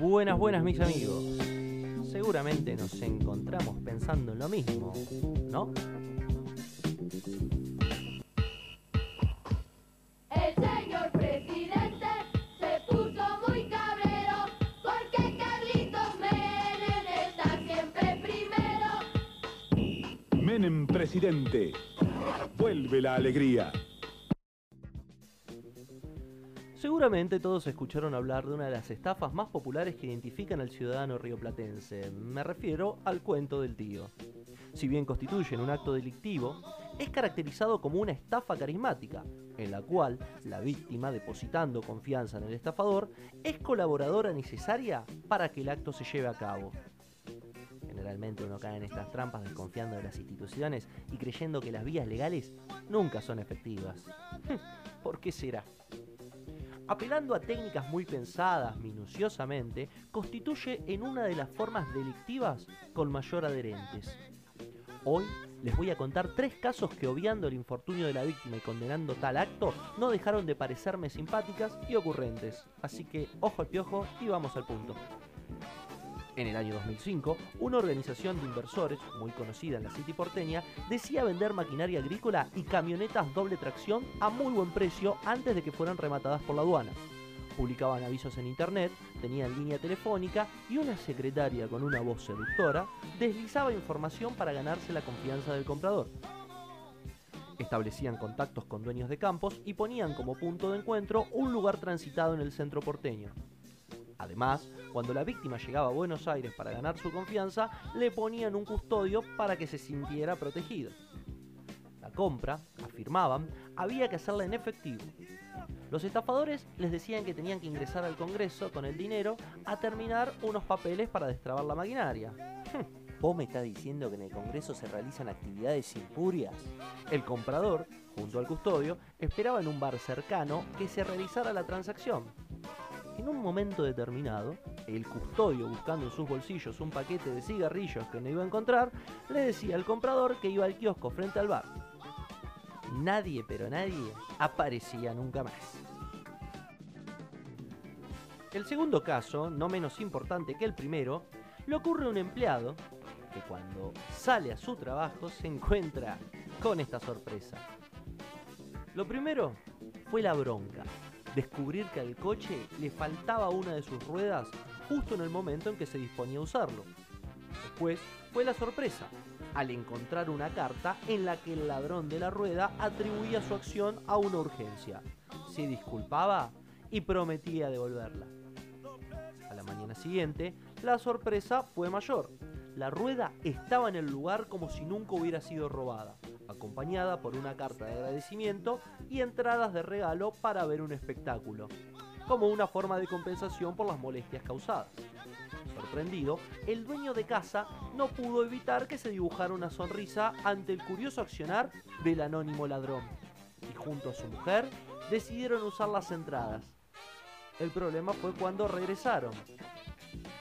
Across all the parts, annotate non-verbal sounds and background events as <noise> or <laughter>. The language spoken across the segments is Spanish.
Buenas, buenas mis amigos. Seguramente nos encontramos pensando en lo mismo, ¿no? El señor presidente se puso muy cabrero porque Carlitos Menem está siempre primero. Menem presidente. Vuelve la alegría. Seguramente todos escucharon hablar de una de las estafas más populares que identifican al ciudadano rioplatense. Me refiero al cuento del tío. Si bien constituyen un acto delictivo, es caracterizado como una estafa carismática, en la cual la víctima, depositando confianza en el estafador, es colaboradora necesaria para que el acto se lleve a cabo. Generalmente uno cae en estas trampas desconfiando de las instituciones y creyendo que las vías legales nunca son efectivas. <laughs> ¿Por qué será? Apelando a técnicas muy pensadas minuciosamente, constituye en una de las formas delictivas con mayor adherentes. Hoy les voy a contar tres casos que obviando el infortunio de la víctima y condenando tal acto, no dejaron de parecerme simpáticas y ocurrentes. Así que ojo al piojo y vamos al punto. En el año 2005, una organización de inversores, muy conocida en la City porteña, decía vender maquinaria agrícola y camionetas doble tracción a muy buen precio antes de que fueran rematadas por la aduana. Publicaban avisos en internet, tenían línea telefónica y una secretaria con una voz seductora deslizaba información para ganarse la confianza del comprador. Establecían contactos con dueños de campos y ponían como punto de encuentro un lugar transitado en el centro porteño. Además, cuando la víctima llegaba a Buenos Aires para ganar su confianza, le ponían un custodio para que se sintiera protegido. La compra, afirmaban, había que hacerla en efectivo. Los estafadores les decían que tenían que ingresar al Congreso con el dinero a terminar unos papeles para destrabar la maquinaria. ¿Vos me estás diciendo que en el Congreso se realizan actividades impurias? El comprador, junto al custodio, esperaba en un bar cercano que se realizara la transacción. En un momento determinado, el custodio, buscando en sus bolsillos un paquete de cigarrillos que no iba a encontrar, le decía al comprador que iba al kiosco frente al bar. Nadie, pero nadie, aparecía nunca más. El segundo caso, no menos importante que el primero, le ocurre a un empleado que cuando sale a su trabajo se encuentra con esta sorpresa. Lo primero fue la bronca descubrir que al coche le faltaba una de sus ruedas justo en el momento en que se disponía a usarlo. Después fue la sorpresa, al encontrar una carta en la que el ladrón de la rueda atribuía su acción a una urgencia, se disculpaba y prometía devolverla. A la mañana siguiente, la sorpresa fue mayor. La rueda estaba en el lugar como si nunca hubiera sido robada acompañada por una carta de agradecimiento y entradas de regalo para ver un espectáculo, como una forma de compensación por las molestias causadas. Sorprendido, el dueño de casa no pudo evitar que se dibujara una sonrisa ante el curioso accionar del anónimo ladrón, y junto a su mujer decidieron usar las entradas. El problema fue cuando regresaron.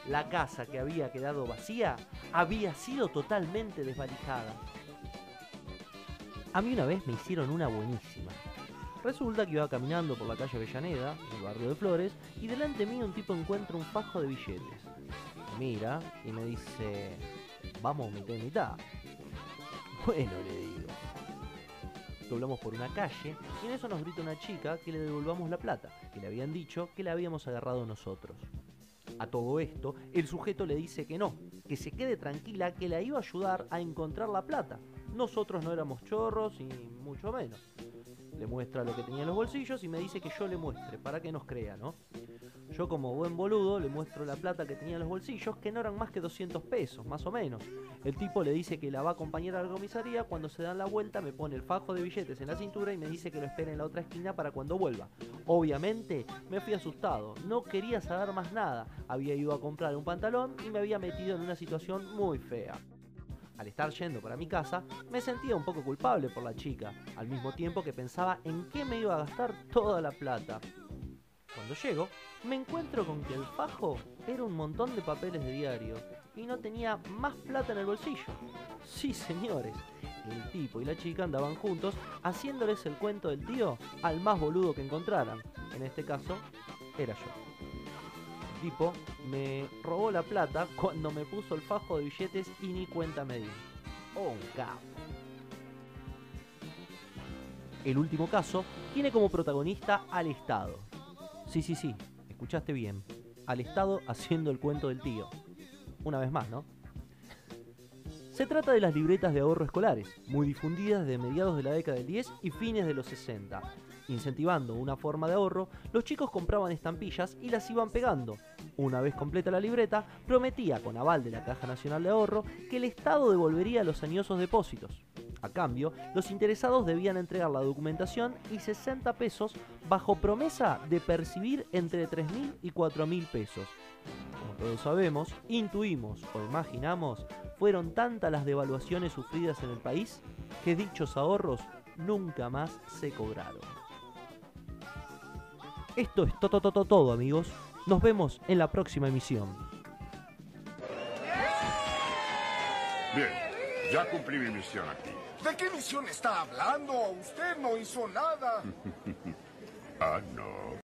La casa que había quedado vacía había sido totalmente desvalijada. A mí una vez me hicieron una buenísima. Resulta que iba caminando por la calle Avellaneda, el barrio de Flores, y delante mío un tipo encuentra un fajo de billetes. mira y me dice, vamos mitad y mitad. Bueno, le digo. Doblamos por una calle y en eso nos grita una chica que le devolvamos la plata, que le habían dicho que la habíamos agarrado nosotros. A todo esto, el sujeto le dice que no, que se quede tranquila, que la iba a ayudar a encontrar la plata, nosotros no éramos chorros y mucho menos. Le muestra lo que tenía en los bolsillos y me dice que yo le muestre, para que nos crea, ¿no? Yo como buen boludo le muestro la plata que tenía en los bolsillos, que no eran más que 200 pesos, más o menos. El tipo le dice que la va a acompañar a la comisaría, cuando se dan la vuelta me pone el fajo de billetes en la cintura y me dice que lo espere en la otra esquina para cuando vuelva. Obviamente me fui asustado, no quería saber más nada, había ido a comprar un pantalón y me había metido en una situación muy fea. Al estar yendo para mi casa, me sentía un poco culpable por la chica, al mismo tiempo que pensaba en qué me iba a gastar toda la plata. Cuando llego, me encuentro con que el fajo era un montón de papeles de diario y no tenía más plata en el bolsillo. Sí, señores, el tipo y la chica andaban juntos haciéndoles el cuento del tío al más boludo que encontraran. En este caso, era yo. Tipo me robó la plata cuando me puso el fajo de billetes y ni cuenta me di. Oh. El último caso tiene como protagonista al Estado. Sí, sí, sí, escuchaste bien. Al Estado haciendo el cuento del tío. Una vez más, ¿no? Se trata de las libretas de ahorro escolares, muy difundidas desde mediados de la década del 10 y fines de los 60. Incentivando una forma de ahorro, los chicos compraban estampillas y las iban pegando. Una vez completa la libreta, prometía con aval de la Caja Nacional de Ahorro que el Estado devolvería los añosos depósitos. A cambio, los interesados debían entregar la documentación y 60 pesos bajo promesa de percibir entre 3.000 y 4.000 pesos. Como todos sabemos, intuimos o imaginamos, fueron tantas las devaluaciones sufridas en el país que dichos ahorros nunca más se cobraron. Esto es todo, todo, todo, amigos. Nos vemos en la próxima emisión. Bien, ya cumplí mi misión aquí. ¿De qué misión está hablando? Usted no hizo nada. <laughs> Ah, no.